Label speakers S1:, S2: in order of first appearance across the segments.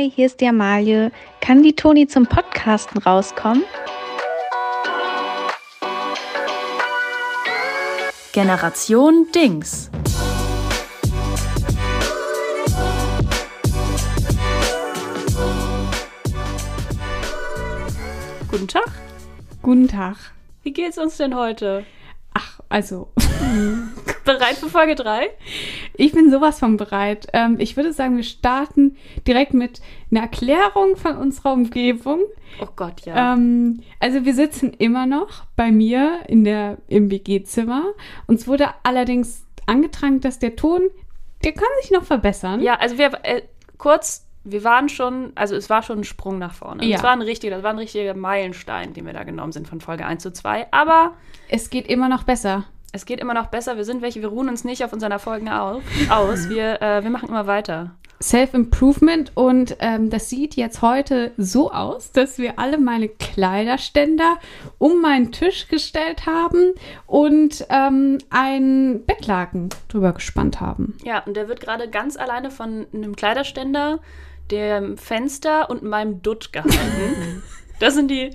S1: Hi, hier ist die Amalie. Kann die Toni zum Podcasten rauskommen?
S2: Generation Dings. Guten Tag.
S3: Guten Tag.
S2: Wie geht's uns denn heute?
S3: Ach, also.
S2: Bereit für Folge 3?
S3: Ich bin sowas von bereit. Ähm, ich würde sagen, wir starten direkt mit einer Erklärung von unserer Umgebung.
S2: Oh Gott, ja.
S3: Ähm, also wir sitzen immer noch bei mir in der, im WG-Zimmer. Uns wurde allerdings angetragen, dass der Ton, der kann sich noch verbessern.
S2: Ja, also wir, äh, kurz, wir waren schon, also es war schon ein Sprung nach vorne.
S3: Ja.
S2: Es war ein richtiger, das war ein richtiger Meilenstein, den wir da genommen sind von Folge 1 zu 2. Aber
S3: Es geht immer noch besser.
S2: Es geht immer noch besser. Wir sind welche, wir ruhen uns nicht auf unseren Erfolgen auf, aus. Wir, äh, wir machen immer weiter.
S3: Self-Improvement und ähm, das sieht jetzt heute so aus, dass wir alle meine Kleiderständer um meinen Tisch gestellt haben und ähm, ein Bettlaken drüber gespannt haben.
S2: Ja, und der wird gerade ganz alleine von einem Kleiderständer, dem Fenster und meinem Dutt gehalten. Das sind, die,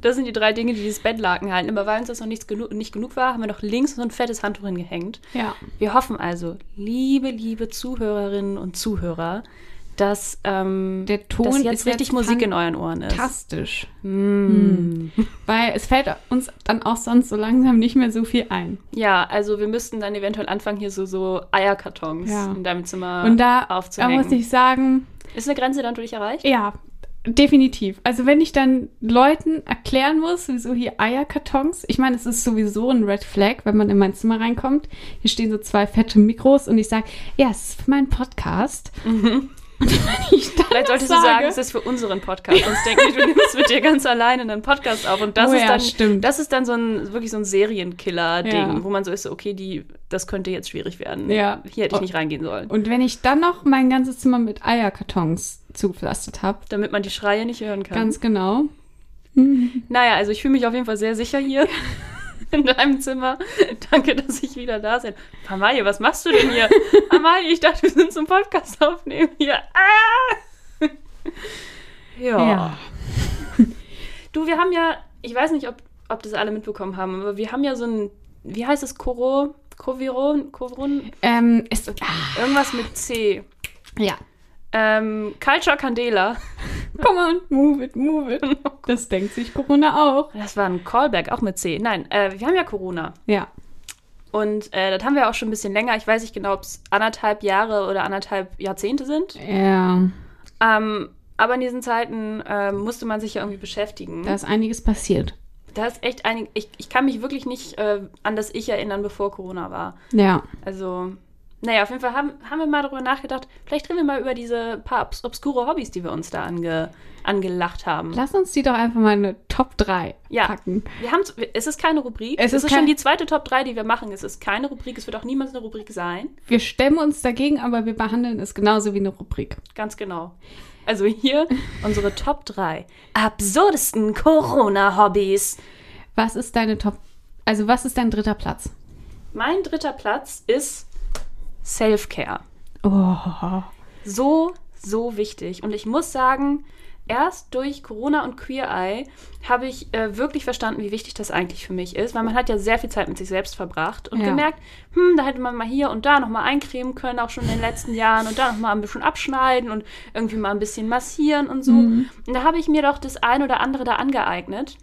S2: das sind die drei Dinge, die dieses Bettlaken halten. Aber weil uns das noch nichts genu nicht genug war, haben wir noch links so ein fettes Handtuch hingehängt.
S3: Ja.
S2: Wir hoffen also, liebe, liebe Zuhörerinnen und Zuhörer, dass, ähm,
S3: Der Ton
S2: dass jetzt richtig
S3: jetzt
S2: Musik in euren Ohren ist.
S3: Fantastisch.
S2: Mm.
S3: Weil es fällt uns dann auch sonst so langsam nicht mehr so viel ein.
S2: Ja, also wir müssten dann eventuell anfangen, hier so, so Eierkartons
S3: Ja.
S2: in deinem Zimmer
S3: Und da, da
S2: aufzuhängen.
S3: muss ich sagen,
S2: ist eine Grenze dann durch erreicht?
S3: Ja, definitiv. Also wenn ich dann Leuten erklären muss, wieso hier Eierkartons, ich meine, es ist sowieso ein Red Flag, wenn man in mein Zimmer reinkommt. Hier stehen so zwei fette Mikros und ich sage, ja, es ist für meinen Podcast. Dann
S2: Vielleicht solltest
S3: sage,
S2: du sagen, es ist für unseren Podcast. Sonst denke ich, du nimmst mit dir ganz alleine einen Podcast auf. Und das
S3: Oh
S2: ist
S3: ja,
S2: dann,
S3: stimmt.
S2: das ist dann so ein wirklich so ein Serienkiller-Ding,
S3: Ja.
S2: wo man so ist, okay, die, das könnte jetzt schwierig werden.
S3: Ja.
S2: Hier hätte ich nicht reingehen sollen.
S3: Und wenn ich dann noch mein ganzes Zimmer mit Eierkartons zugepflastert habe,
S2: Damit man die Schreie nicht hören kann.
S3: ganz genau.
S2: naja, also ich fühle mich auf jeden Fall sehr sicher hier. In deinem Zimmer. Danke, dass ich wieder da bin. Amalie, was machst du denn hier? Amalie, ich dachte, wir sind zum Podcast aufnehmen hier. Ah! ja. Du, wir haben ja, ich weiß nicht, ob, ob das alle mitbekommen haben, aber wir haben ja so ein, wie heißt es, Koro, Koviron, Koviron,
S3: Ähm, es,
S2: irgendwas mit C.
S3: ja.
S2: Ähm, Culture Candela.
S3: Come on, move it, move it. Das denkt sich Corona auch.
S2: Das war ein Callback, auch mit C. Nein, äh, wir haben ja Corona.
S3: Ja.
S2: Und äh, das haben wir auch schon ein bisschen länger. Ich weiß nicht genau, ob es anderthalb Jahre oder anderthalb Jahrzehnte sind.
S3: Ja,
S2: Ähm, aber in diesen Zeiten äh, musste man sich ja irgendwie beschäftigen.
S3: da ist einiges passiert.
S2: da ist echt einig. Ich, ich kann mich wirklich nicht äh, an das Ich erinnern, bevor Corona war.
S3: Ja.
S2: Also, naja, auf jeden Fall haben, haben wir mal darüber nachgedacht. Vielleicht reden wir mal über diese paar obs obskure Hobbys, die wir uns da ange, angelacht haben.
S3: Lass uns die doch einfach mal in eine Top 3
S2: Ja.
S3: packen.
S2: Wir haben, es ist keine Rubrik.
S3: Es
S2: Es
S3: ist
S2: schon die zweite Top 3, die wir machen. Es ist keine Rubrik. Es wird auch niemals eine Rubrik sein.
S3: Wir stemmen uns dagegen, aber wir behandeln es genauso wie eine Rubrik.
S2: Ganz genau. Also hier unsere Top 3 absurdesten Corona-Hobbys.
S3: Was ist deine Top, also was ist dein dritter Platz?
S2: Mein dritter Platz ist Self-Care.
S3: Oh,
S2: So, so wichtig. Und ich muss sagen, erst durch Corona und Queer Eye habe ich äh, wirklich verstanden, wie wichtig das eigentlich für mich ist, weil man hat ja sehr viel Zeit mit sich selbst verbracht und
S3: Ja.
S2: gemerkt, hm, da hätte man mal hier und da nochmal eincremen können, auch schon in den letzten Jahren und da nochmal ein bisschen abschneiden und irgendwie mal ein bisschen massieren und so. Und da habe ich mir doch das ein oder andere da angeeignet.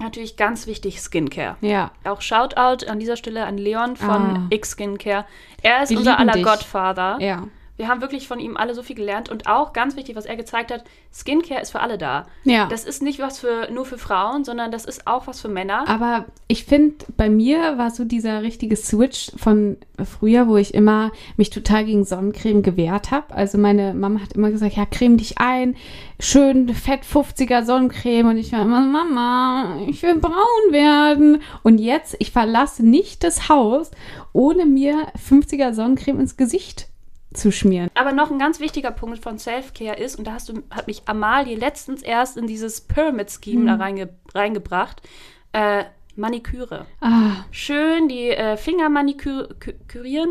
S2: Natürlich ganz wichtig, Skincare.
S3: ja.
S2: Auch Shoutout an dieser Stelle an Leon von
S3: Ah.
S2: X Skincare. Er ist
S3: Wir
S2: unser aller
S3: dich.
S2: Godfather.
S3: Ja.
S2: Wir haben wirklich von ihm alle so viel gelernt und auch ganz wichtig, was er gezeigt hat, Skincare ist für alle da.
S3: Ja.
S2: Das ist nicht was für nur für Frauen, sondern das ist auch was für Männer.
S3: Aber ich finde, bei mir war so dieser richtige Switch von früher, wo ich immer mich total gegen Sonnencreme gewehrt habe. Also meine Mama hat immer gesagt, ja, creme dich ein, schön fett 50er Sonnencreme. Und ich war immer, Mama, ich will braun werden. Und jetzt, ich verlasse nicht das Haus, ohne mir 50er Sonnencreme ins Gesicht zu schmieren.
S2: Aber noch ein ganz wichtiger Punkt von Self-Care ist, und da hast du, hat mich Amalie letztens erst in dieses Pyramid-Scheme da reinge, reingebracht, äh, Maniküre.
S3: Ah,
S2: Schön die äh, Finger manikürieren.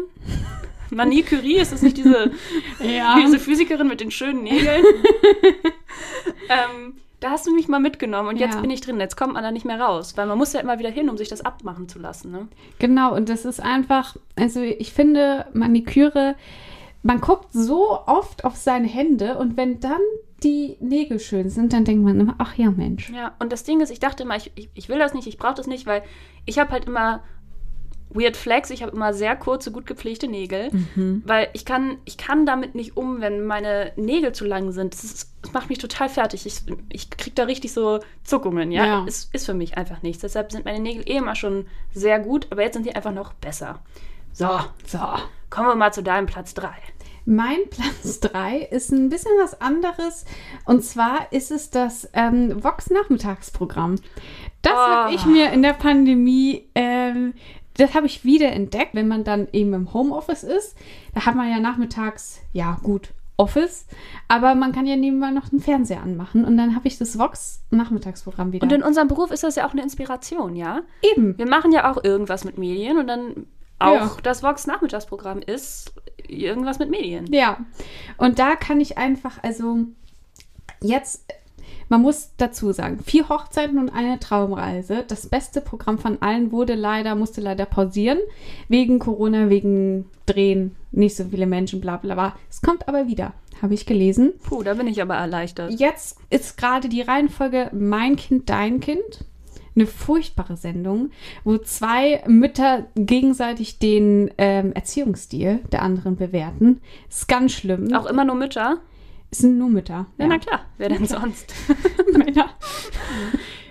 S2: Marie Curie, ist das nicht diese,
S3: Ja.
S2: diese Physikerin mit den schönen Nägeln? ähm, da hast du mich mal mitgenommen und jetzt
S3: Ja.
S2: bin ich drin. Jetzt kommt man da nicht mehr raus, weil man muss ja immer wieder hin, um sich das abmachen zu lassen. Ne?
S3: Genau, und das ist einfach, also ich finde, Maniküre, man guckt so oft auf seine Hände und wenn dann die Nägel schön sind, dann denkt man immer, ach ja, Mensch.
S2: Ja, und das Ding ist, ich dachte immer, ich, ich, ich will das nicht, ich brauche das nicht, weil ich habe halt immer Weird Flex, ich habe immer sehr kurze, gut gepflegte Nägel,
S3: Mhm.
S2: weil ich kann, ich kann damit nicht um, wenn meine Nägel zu lang sind. Das, ist, das macht mich total fertig. Ich, ich kriege da richtig so Zuckungen, ja.
S3: Ja.
S2: Es ist für mich einfach nichts. Deshalb sind meine Nägel eh immer schon sehr gut, aber jetzt sind die einfach noch besser. So,
S3: So.
S2: kommen wir mal zu deinem Platz 3.
S3: Mein Platz 3 ist ein bisschen was anderes. Und zwar ist es das ähm, Vox-Nachmittagsprogramm. Das habe
S2: Oh.
S3: ich mir in der Pandemie, ähm, das habe ich wieder entdeckt, wenn man dann eben im Homeoffice ist. Da hat man ja nachmittags, ja gut, Office, aber man kann ja nebenbei noch den Fernseher anmachen. Und dann habe ich das Vox-Nachmittagsprogramm wieder.
S2: Und in unserem Beruf ist das ja auch eine Inspiration, ja?
S3: eben.
S2: Wir machen ja auch irgendwas mit Medien und dann auch
S3: Ja.
S2: das Vox Nachmittagsprogramm ist irgendwas mit Medien.
S3: Ja, und da kann ich einfach, also jetzt, man muss dazu sagen, vier Hochzeiten und eine Traumreise. Das beste Programm von allen wurde leider, musste leider pausieren. Wegen Corona, wegen Drehen, nicht so viele Menschen, bla bla bla. Es kommt aber wieder, habe ich gelesen.
S2: Puh, da bin ich aber erleichtert.
S3: Jetzt ist gerade die Reihenfolge Mein Kind, Dein Kind. Eine furchtbare Sendung, wo zwei Mütter gegenseitig den ähm, Erziehungsstil der anderen bewerten. Ist ganz schlimm.
S2: Auch immer nur Mütter?
S3: Es sind nur Mütter.
S2: Ja, na klar. Wer denn sonst?
S3: Männer.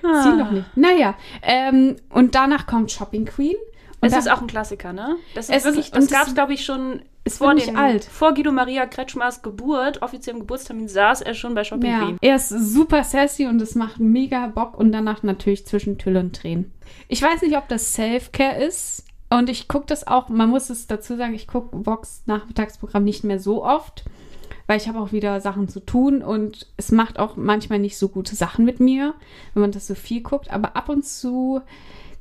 S3: Sie noch nicht. Naja, ähm, und danach kommt Shopping Queen. Und
S2: Das ist auch ein Klassiker, ne? Das ist wirklich, das
S3: und
S2: gab
S3: es,
S2: glaube ich, schon
S3: es
S2: vor, dem,
S3: alt.
S2: vor Guido Maria Kretschmers Geburt, offiziellem Geburtstermin, saß er schon bei Shopping
S3: ja,
S2: Queen.
S3: er ist super sassy und es macht mega Bock und danach natürlich zwischen Tüll und Tränen. Ich weiß nicht, ob das Self-Care ist und ich gucke das auch, man muss es dazu sagen, ich gucke Vox Nachmittagsprogramm nicht mehr so oft, weil ich habe auch wieder Sachen zu tun und es macht auch manchmal nicht so gute Sachen mit mir, wenn man das so viel guckt, aber ab und zu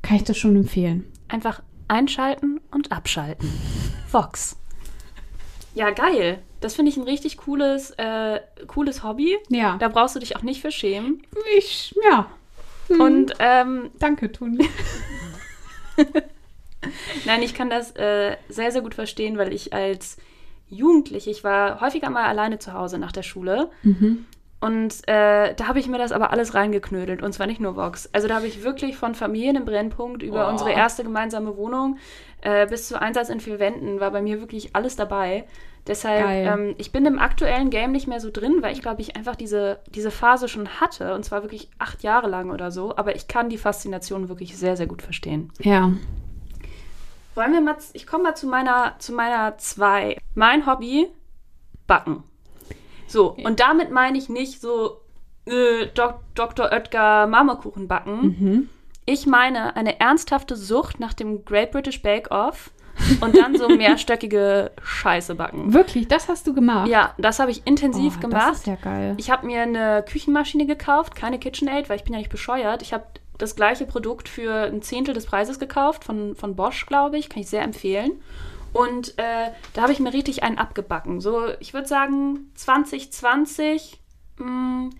S3: kann ich das schon empfehlen.
S2: Einfach einschalten und abschalten. Vox. Ja, geil. Das finde ich ein richtig cooles, äh, cooles Hobby.
S3: Ja.
S2: Da brauchst du dich auch nicht für schämen.
S3: Ich, ja. Mhm.
S2: Und ähm,
S3: Danke, Toni.
S2: Nein, ich kann das äh, sehr, sehr gut verstehen, weil ich als Jugendliche, ich war häufiger mal alleine zu Hause nach der Schule. Und äh, da habe ich mir das aber alles reingeknödelt. Und zwar nicht nur Vox. Also da habe ich wirklich von Familien im Brennpunkt über
S3: Oh.
S2: unsere erste gemeinsame Wohnung äh, bis zu Einsatz in vier Wänden war bei mir wirklich alles dabei. Deshalb, ähm, ich bin im aktuellen Game nicht mehr so drin, weil ich glaube, ich einfach diese, diese Phase schon hatte. Und zwar wirklich acht Jahre lang oder so. Aber ich kann die Faszination wirklich sehr, sehr gut verstehen.
S3: Ja.
S2: Wollen wir mal, ich komme mal zu meiner, zu meiner zwei. Mein Hobby, Backen. So, und damit meine ich nicht so äh, Dok Dr. Oetker Marmorkuchen backen.
S3: Mhm.
S2: Ich meine eine ernsthafte Sucht nach dem Great British Bake Off und dann so mehrstöckige Scheiße backen.
S3: Wirklich, das hast du gemacht?
S2: Ja, das habe ich intensiv
S3: oh,
S2: gemacht.
S3: Das ist ja geil.
S2: Ich habe mir eine Küchenmaschine gekauft, keine KitchenAid, weil ich bin ja nicht bescheuert. Ich habe das gleiche Produkt für ein Zehntel des Preises gekauft, von, von Bosch, glaube ich. Kann ich sehr empfehlen. Und äh, da habe ich mir richtig einen abgebacken. So, ich würde sagen, 2020, mh,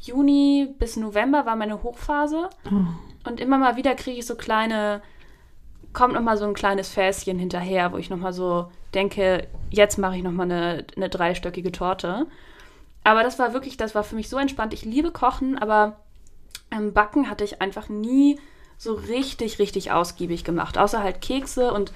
S2: Juni bis November war meine Hochphase.
S3: Oh.
S2: Und immer mal wieder kriege ich so kleine, kommt noch mal so ein kleines Fässchen hinterher, wo ich noch mal so denke, jetzt mache ich noch mal eine, eine dreistöckige Torte. Aber das war wirklich, das war für mich so entspannt. Ich liebe Kochen, aber ähm, Backen hatte ich einfach nie so richtig, richtig ausgiebig gemacht. Außer halt Kekse und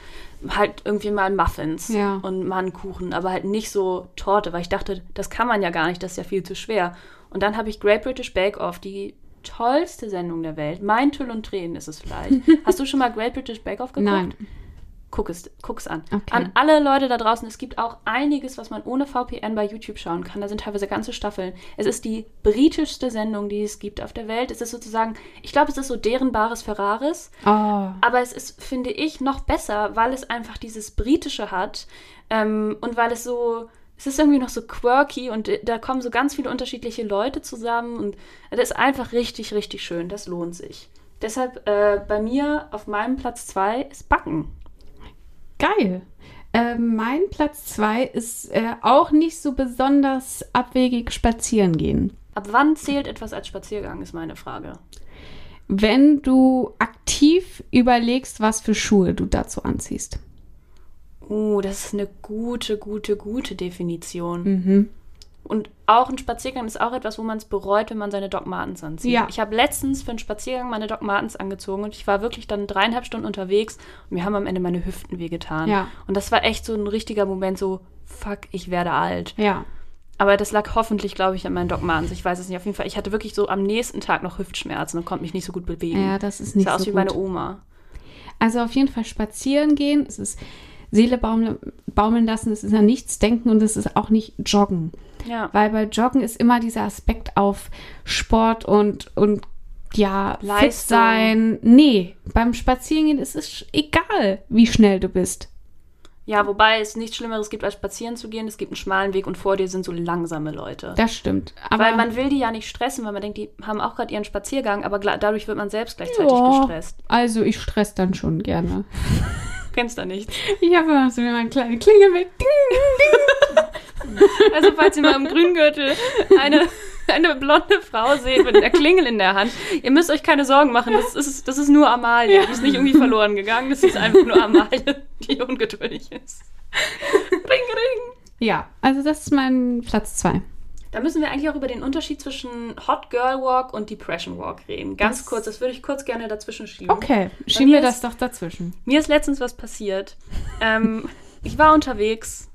S2: halt irgendwie mal Muffins
S3: Ja.
S2: und mal einen Kuchen, aber halt nicht so Torte, weil ich dachte, das kann man ja gar nicht, das ist ja viel zu schwer. Und dann habe ich Great British Bake Off, die tollste Sendung der Welt. Mein Tüll und Tränen ist es vielleicht. Hast du schon mal Great British Bake Off geguckt?
S3: Nein.
S2: Guck es, guck's an.
S3: Okay.
S2: An alle Leute da draußen, es gibt auch einiges, was man ohne VPN bei YouTube schauen kann. Da sind teilweise ganze Staffeln. Es ist die britischste Sendung, die es gibt auf der Welt. Es ist sozusagen, ich glaube, es ist so deren Bares Ferraris.
S3: Oh.
S2: Aber es ist, finde ich, noch besser, weil es einfach dieses Britische hat ähm, und weil es so, es ist irgendwie noch so quirky und da kommen so ganz viele unterschiedliche Leute zusammen und das ist einfach richtig, richtig schön. Das lohnt sich. Deshalb äh, bei mir auf meinem Platz zwei ist Backen.
S3: Geil. Ähm, mein Platz zwei ist äh, auch nicht so besonders abwegig spazieren gehen.
S2: Ab wann zählt etwas als Spaziergang, ist meine Frage.
S3: Wenn du aktiv überlegst, was für Schuhe du dazu anziehst.
S2: Oh, das ist eine gute, gute, gute Definition.
S3: Mhm.
S2: Und auch ein Spaziergang ist auch etwas, wo man es bereut, wenn man seine Doc Martens anzieht.
S3: Ja.
S2: Ich habe letztens für einen Spaziergang meine Doc Martens angezogen und ich war wirklich dann dreieinhalb Stunden unterwegs und mir haben am Ende meine Hüften wehgetan.
S3: Ja.
S2: Und das war echt so ein richtiger Moment, so, fuck, ich werde alt.
S3: Ja.
S2: Aber das lag hoffentlich, glaube ich, an meinen Doc Martens. Ich weiß es nicht. Auf jeden Fall, ich hatte wirklich so am nächsten Tag noch Hüftschmerzen und konnte mich nicht so gut bewegen.
S3: Ja, das ist
S2: das
S3: nicht
S2: sah aus
S3: so
S2: wie
S3: gut.
S2: meine Oma.
S3: Also auf jeden Fall spazieren gehen. Es ist Seele baumeln, baumeln lassen. Es ist an nichts denken und es ist auch nicht joggen.
S2: Ja.
S3: Weil bei Joggen ist immer dieser Aspekt auf Sport und, und ja, fit
S2: Leistung.
S3: sein. Nee, beim Spazierengehen ist es egal, wie schnell du bist.
S2: Ja, wobei es nichts Schlimmeres gibt, als spazieren zu gehen. Es gibt einen schmalen Weg und vor dir sind so langsame Leute.
S3: Das stimmt. Aber
S2: weil man will die ja nicht stressen, weil man denkt, die haben auch gerade ihren Spaziergang, aber dadurch wird man selbst gleichzeitig
S3: Ja,
S2: gestresst.
S3: Also ich stress dann schon gerne.
S2: Kennst da nichts.
S3: Ich habe immer so eine kleine Klingel mit. Ding, ding.
S2: Also falls ihr mal im Grüngürtel eine, eine blonde Frau seht mit einer Klingel in der Hand, ihr müsst euch keine Sorgen machen. Das ist, das ist nur Amalie. Die ist nicht irgendwie verloren gegangen. Das ist einfach nur Amalie, die ungeduldig ist. Ring, ring.
S3: Ja, also das ist mein Platz zwei.
S2: Da müssen wir eigentlich auch über den Unterschied zwischen Hot Girl Walk und Depression Walk reden. Ganz
S3: Das-
S2: kurz, das würde ich kurz gerne dazwischen schieben.
S3: Okay, schieben wir
S2: ist-
S3: das doch dazwischen.
S2: Mir ist letztens was passiert. Ähm, ich war unterwegs,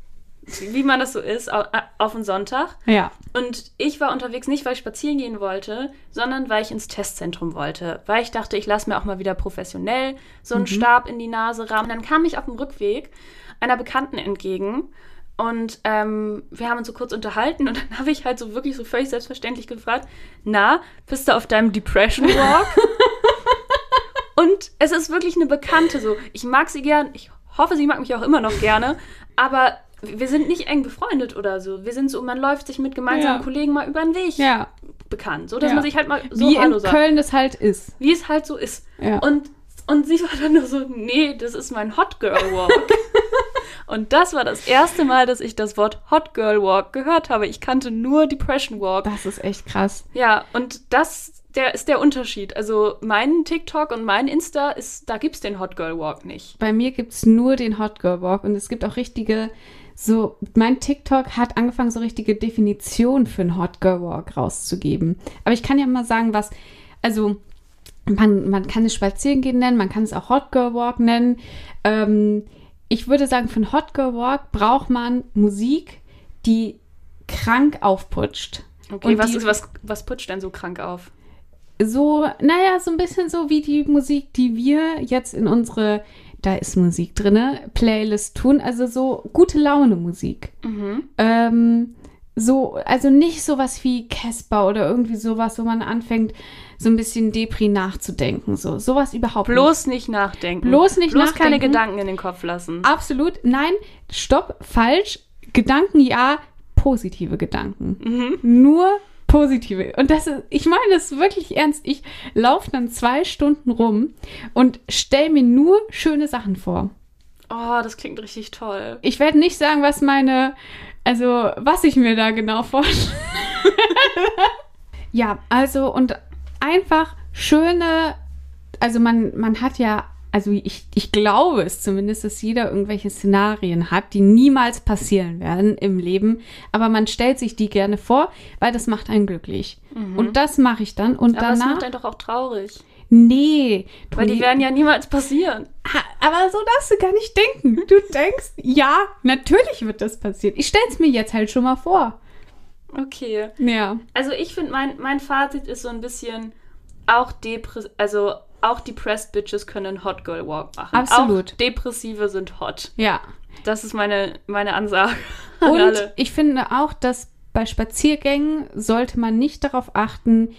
S2: wie man das so ist, au- auf einen Sonntag.
S3: Ja.
S2: Und ich war unterwegs nicht, weil ich spazieren gehen wollte, sondern weil ich ins Testzentrum wollte. Weil ich dachte, ich lasse mir auch mal wieder professionell so einen Stab in die Nase rammen. Dann kam ich auf dem Rückweg einer Bekannten entgegen. Und ähm, wir haben uns so kurz unterhalten und dann habe ich halt so wirklich so völlig selbstverständlich gefragt, na, bist du auf deinem Depression Walk? und es ist wirklich eine Bekannte so. Ich mag sie gern, ich hoffe, sie mag mich auch immer noch gerne, aber wir sind nicht eng befreundet oder so. Wir sind so, man läuft sich mit gemeinsamen
S3: Ja.
S2: Kollegen mal über den Weg
S3: Ja,
S2: bekannt, so dass
S3: Ja.
S2: man sich halt mal so
S3: wie
S2: Hallo
S3: in
S2: sagt.
S3: Köln es halt ist.
S2: Wie es halt so ist. Und, und sie war dann nur so, nee, das ist mein Hot Girl Walk. und das war das erste Mal, dass ich das Wort Hot Girl Walk gehört habe. Ich kannte nur Depression Walk.
S3: Das ist echt krass.
S2: Ja, und das der ist der Unterschied. Also mein TikTok und mein Insta ist, da gibt's den Hot Girl Walk nicht.
S3: Bei mir gibt es nur den Hot Girl Walk und es gibt auch richtige, so, mein TikTok hat angefangen, so richtige Definitionen für einen Hot Girl Walk rauszugeben. Aber ich kann ja mal sagen, was, also, man, man kann es Spazierengehen nennen, man kann es auch Hot Girl Walk nennen. Ähm, ich würde sagen, für einen Hot Girl Walk braucht man Musik, die krank aufputscht.
S2: Okay,
S3: Und
S2: was,
S3: die-
S2: ist, was, was putscht denn so krank auf?
S3: so, naja, so ein bisschen so wie die Musik, die wir jetzt in unsere, da ist Musik drinne, Playlist tun. Also so gute Laune Musik.
S2: Mhm.
S3: Ähm, so, also nicht sowas wie Casper oder irgendwie sowas, wo man anfängt, so ein bisschen Depri nachzudenken. So, sowas überhaupt nicht.
S2: Bloß nicht nachdenken.
S3: Bloß nicht
S2: Bloß keine
S3: nachdenken.
S2: Gedanken in den Kopf lassen.
S3: Absolut, nein, stopp, falsch. Gedanken ja, positive Gedanken.
S2: Mhm.
S3: Nur positive. Und das ist, ich meine das ist wirklich ernst. Ich laufe dann zwei Stunden rum und stelle mir nur schöne Sachen vor.
S2: Oh, das klingt richtig toll.
S3: Ich werde nicht sagen, was meine, also was ich mir da genau vorstelle. ja, also und einfach schöne, also man, man hat ja, also ich, ich glaube es zumindest, dass jeder irgendwelche Szenarien hat, die niemals passieren werden im Leben, aber man stellt sich die gerne vor, weil das macht einen glücklich. Und das mache ich dann und
S2: Aber
S3: danach,
S2: macht einen doch auch traurig.
S3: Nee,
S2: Weil die werden ja niemals passieren.
S3: Aber so darfst du gar nicht denken. Du denkst, ja, natürlich wird das passieren. Ich stell's mir jetzt halt schon mal vor.
S2: Okay.
S3: Ja.
S2: Also ich finde, mein, mein Fazit ist so ein bisschen, auch Depre also auch depressed Bitches können Hot Girl Walk machen.
S3: Absolut.
S2: Auch Depressive sind hot.
S3: Ja.
S2: Das ist meine, meine Ansage an
S3: Und
S2: alle.
S3: ich finde auch, dass bei Spaziergängen sollte man nicht darauf achten,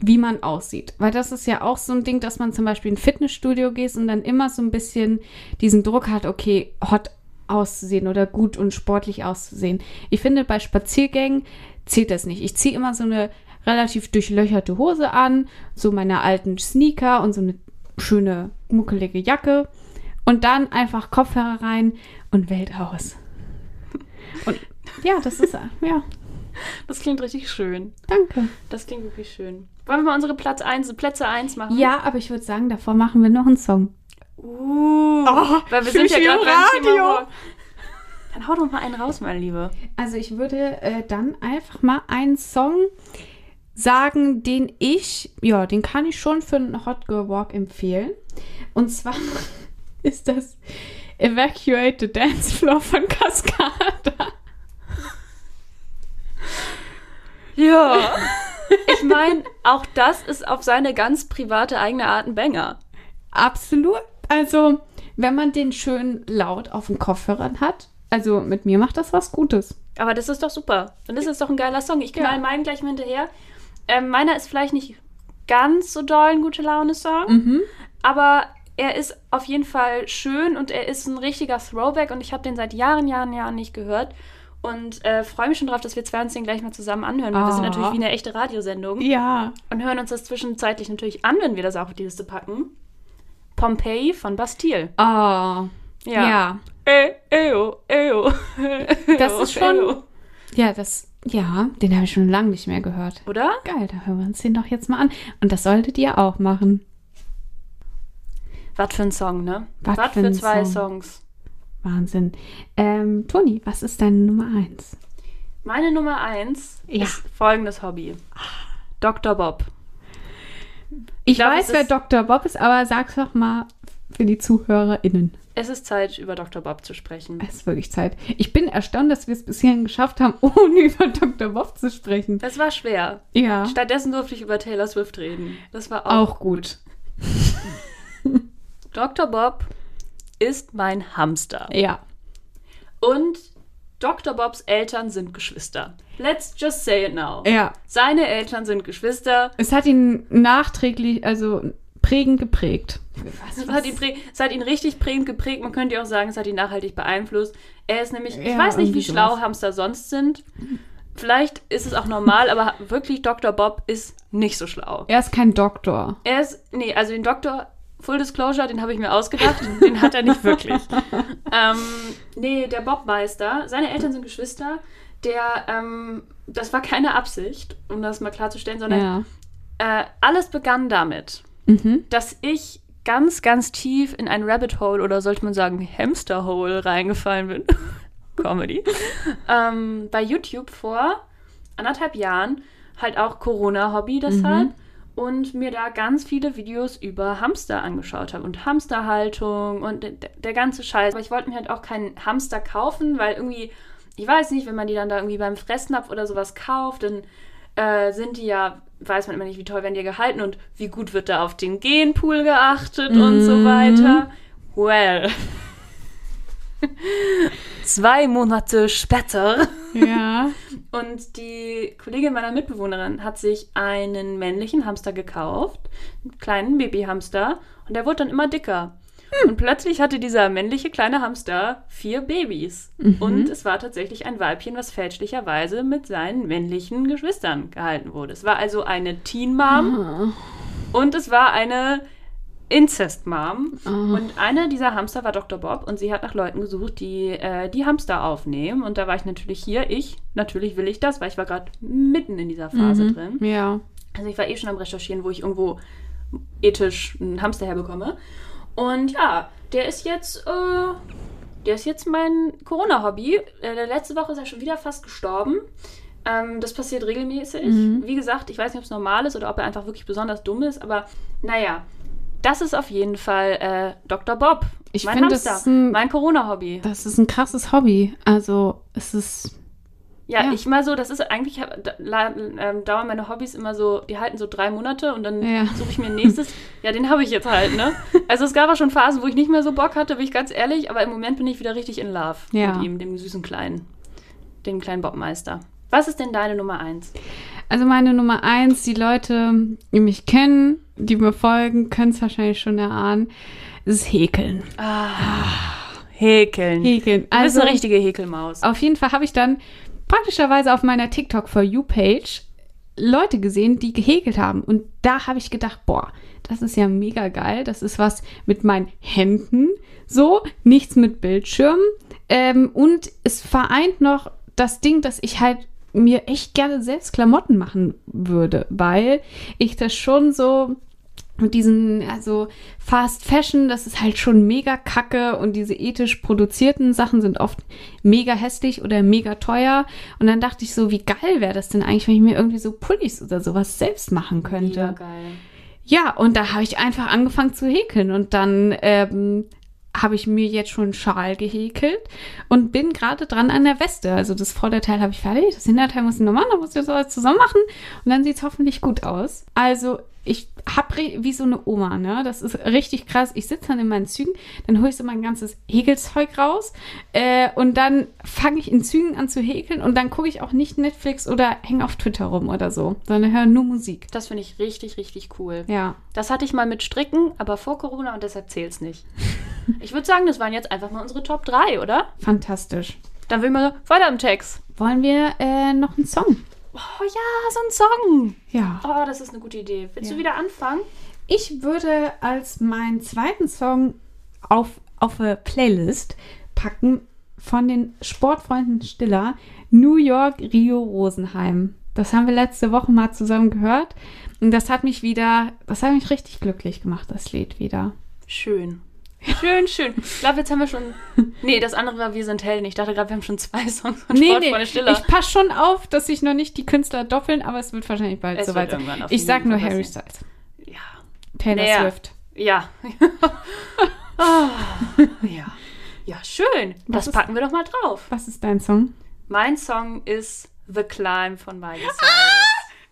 S3: wie man aussieht. Weil das ist ja auch so ein Ding, dass man zum Beispiel in ein Fitnessstudio geht und dann immer so ein bisschen diesen Druck hat, okay, hot auszusehen oder gut und sportlich auszusehen. Ich finde, bei Spaziergängen zählt das nicht. Ich ziehe immer so eine relativ durchlöcherte Hose an, so meine alten Sneaker und so eine schöne, muckelige Jacke. und dann einfach Kopfhörer rein und Welt aus. Und ja, das ist, ja,
S2: Das klingt richtig schön.
S3: danke.
S2: Das klingt wirklich schön. Wollen wir mal unsere Platz 1, Plätze 1 machen?
S3: Ja, aber ich würde sagen, davor machen wir noch einen Song.
S2: Uh, weil wir sind ja gerade
S3: im
S2: beim Thema. Dann hau doch mal einen raus, meine Liebe.
S3: Also ich würde äh, dann einfach mal einen Song sagen, den ich, ja, den kann ich schon für einen Hot Girl Walk empfehlen. Und zwar ist das Evacuate the Dance Floor von Cascada.
S2: Ja. Ich meine, auch das ist auf seine ganz private eigene Art ein Banger.
S3: Absolut. Also, wenn man den schön laut auf den Kopfhörern hat, also mit mir macht das was Gutes.
S2: Aber das ist doch super. Und das ist doch ein geiler Song. Ich
S3: Ja.
S2: knall meinen gleich mal hinterher. Ähm, meiner ist vielleicht nicht ganz so doll ein gute Laune-Song,
S3: Mhm.
S2: aber er ist auf jeden Fall schön und er ist ein richtiger Throwback und ich habe den seit Jahren, Jahren, Jahren nicht gehört. Und äh, freue mich schon drauf, dass wir zwei uns den gleich mal zusammen anhören. weil Wir sind
S3: Ah.
S2: natürlich wie eine echte Radiosendung.
S3: Ja.
S2: Und hören uns das zwischenzeitlich natürlich an, wenn wir das auch auf die Liste packen. Pompeii von Bastille.
S3: Oh. Ja.
S2: Ey, eyo, eyo.
S3: Das
S2: Eyo,
S3: ist schon-
S2: eyo.
S3: Ja, das, ja, den habe ich schon lange nicht mehr gehört.
S2: Oder?
S3: Geil, da hören wir uns den doch jetzt mal an. Und das solltet ihr auch machen.
S2: Was für ein Song, ne?
S3: Was für
S2: für zwei
S3: Song.
S2: Songs.
S3: Wahnsinn. Ähm, Toni, was ist deine Nummer eins?
S2: Meine Nummer eins
S3: Ja.
S2: ist folgendes Hobby. Dr. Bob.
S3: Ich
S2: glaub,
S3: weiß, wer Dr. Bob ist, aber sag's doch mal für die ZuhörerInnen.
S2: Es ist Zeit, über Dr. Bob zu sprechen.
S3: Es ist wirklich Zeit. Ich bin erstaunt, dass wir es bis hierhin geschafft haben, ohne über Dr. Bob zu sprechen.
S2: Es war schwer.
S3: Ja.
S2: Stattdessen durfte ich über Taylor Swift reden. Das war auch,
S3: Auch gut.
S2: Dr. Bob ist mein Hamster.
S3: Ja.
S2: Und Dr. Bobs Eltern sind Geschwister. Let's just say it now.
S3: Ja.
S2: Seine Eltern sind Geschwister.
S3: Es hat ihn nachträglich, also prägend geprägt. Was,
S2: Es hat, ihn prä- es hat ihn richtig prägend geprägt. Man könnte auch sagen, es hat ihn nachhaltig beeinflusst. Er ist nämlich, ich
S3: Ja,
S2: weiß nicht, wie schlau
S3: sowas.
S2: Hamster sonst sind. Vielleicht ist es auch normal, aber wirklich Dr. Bob ist nicht so schlau.
S3: Er ist kein Doktor.
S2: Er ist, nee, also den Doktor, Full Disclosure, den habe ich mir ausgedacht. den hat er nicht wirklich. ähm, nee, der Bobmeister, seine Eltern sind Geschwister. Der, ähm, das war keine Absicht, um das mal klarzustellen, sondern
S3: Ja.
S2: äh, alles begann damit,
S3: Mhm.
S2: dass ich ganz, ganz tief in ein Rabbit Hole oder sollte man sagen Hamster Hole reingefallen bin. Comedy. ähm, bei YouTube vor anderthalb Jahren halt auch Corona-Hobby deshalb und mir da ganz viele Videos über Hamster angeschaut habe und Hamsterhaltung und der, der ganze Scheiß. Aber ich wollte mir halt auch keinen Hamster kaufen, weil irgendwie, ich weiß nicht, wenn man die dann da irgendwie beim Fressnapf oder sowas kauft, dann äh, sind die ja, weiß man immer nicht, wie toll werden die gehalten und wie gut wird da auf den Genpool geachtet und so
S3: Mhm.
S2: weiter. Well. Zwei Monate später.
S3: Ja.
S2: Und die Kollegin meiner Mitbewohnerin hat sich einen männlichen Hamster gekauft, einen kleinen Babyhamster, und der wurde dann immer dicker. Und plötzlich hatte dieser männliche kleine Hamster vier Babys. Und es war tatsächlich ein Weibchen, was fälschlicherweise mit seinen männlichen Geschwistern gehalten wurde. Es war also eine Teen Mom und es war eine Incest Mom. Und einer dieser Hamster war Dr. Bob und sie hat nach Leuten gesucht, die äh, die Hamster aufnehmen. Und da war ich natürlich hier. Ich, natürlich will ich das, weil ich war gerade mitten in dieser Phase drin.
S3: Ja.
S2: Also ich war eh schon am Recherchieren, wo ich irgendwo ethisch einen Hamster herbekomme. Und ja, der ist jetzt, äh, der ist jetzt mein Corona-Hobby. Äh, letzte Woche ist er schon wieder fast gestorben. Ähm, das passiert regelmäßig. Wie gesagt, ich weiß nicht, ob es normal ist oder ob er einfach wirklich besonders dumm ist, aber naja. Das ist auf jeden Fall äh, Dr. Bob.
S3: Ich
S2: mein
S3: finde, das ein-
S2: mein Corona-Hobby.
S3: Das ist ein krasses Hobby. Also, es ist.
S2: Ja,
S3: Ja.
S2: ich mal so, das ist eigentlich, da, la- ähm, dauern meine Hobbys immer so, die halten so drei Monate und dann
S3: Ja.
S2: suche ich mir ein nächstes. ja, den habe ich jetzt halt, ne? Also es gab auch schon Phasen, wo ich nicht mehr so Bock hatte, bin ich ganz ehrlich, aber im Moment bin ich wieder richtig in Love
S3: Ja.
S2: mit ihm, dem süßen Kleinen, dem kleinen Bobmeister. Was ist denn deine Nummer eins?
S3: Also, meine Nummer eins, die Leute, die mich kennen, die mir folgen, können es wahrscheinlich schon erahnen, ist Häkeln.
S2: Häkeln.
S3: Häkeln.
S2: Du bist
S3: Also,
S2: eine richtige Häkelmaus.
S3: auf jeden Fall habe ich dann praktischerweise auf meiner TikTok For You Page Leute gesehen, die gehäkelt haben. Und da habe ich gedacht, boah, das ist ja mega geil. Das ist was mit meinen Händen. So, nichts mit Bildschirm. Ähm, und es vereint noch das Ding, dass ich halt mir echt gerne selbst Klamotten machen würde, weil ich das schon so mit diesen, also Fast Fashion, das ist halt schon mega kacke und diese ethisch produzierten Sachen sind oft mega hässlich oder mega teuer. Und dann dachte ich so, wie geil wäre das denn eigentlich, wenn ich mir irgendwie so Pullis oder sowas selbst machen könnte.
S2: Mega geil.
S3: Ja, und da habe ich einfach angefangen zu häkeln und dann ähm, habe ich mir jetzt schon einen Schal gehäkelt und bin gerade dran an der Weste. Also das Vorderteil habe ich fertig, das Hinterteil muss ich noch machen, da muss ich das alles zusammen machen und dann sieht es hoffentlich gut aus. Also ich habe wie so eine Oma, ne? Das ist richtig krass. Ich sitze dann in meinen Zügen, dann hole ich so mein ganzes Häkelzeug raus äh, und dann fange ich in Zügen an zu häkeln und dann gucke ich auch nicht Netflix oder hänge auf Twitter rum oder so, sondern höre nur Musik.
S2: Das finde ich richtig, richtig cool.
S3: Ja.
S2: Das hatte ich mal mit Stricken, aber vor Corona und deshalb zählt es nicht. Ich würde sagen, das waren jetzt einfach mal unsere Top 3, oder?
S3: Fantastisch.
S2: Dann will man weiter im Text.
S3: Wollen wir äh, noch einen Song?
S2: Oh ja, so ein Song.
S3: Ja.
S2: Oh, das ist eine gute Idee. Willst
S3: Ja.
S2: du wieder anfangen?
S3: Ich würde als meinen zweiten Song auf, auf eine Playlist packen von den Sportfreunden Stiller New York, Rio, Rosenheim. Das haben wir letzte Woche mal zusammen gehört. Und das hat mich wieder, das hat mich richtig glücklich gemacht, das Lied wieder.
S2: Schön. Schön, schön. Ich glaube, jetzt haben wir schon. Nee, das andere war Wir sind Helden. Ich dachte gerade, wir haben schon zwei Songs von
S3: Nee,
S2: Sportfreunde
S3: nee,
S2: Stiller.
S3: ich passe schon auf, dass sich noch nicht die Künstler doppeln, aber es wird wahrscheinlich bald
S2: Es
S3: soweit sein. Ich sag nur Harry. Styles,
S2: ja.
S3: Taylor
S2: Naja.
S3: Swift.
S2: Ja. Ah, ja. Ja, schön.
S3: Was
S2: Das
S3: ist-
S2: packen wir doch mal drauf.
S3: Was ist dein Song?
S2: Mein Song ist The Climb von Miley Cyrus.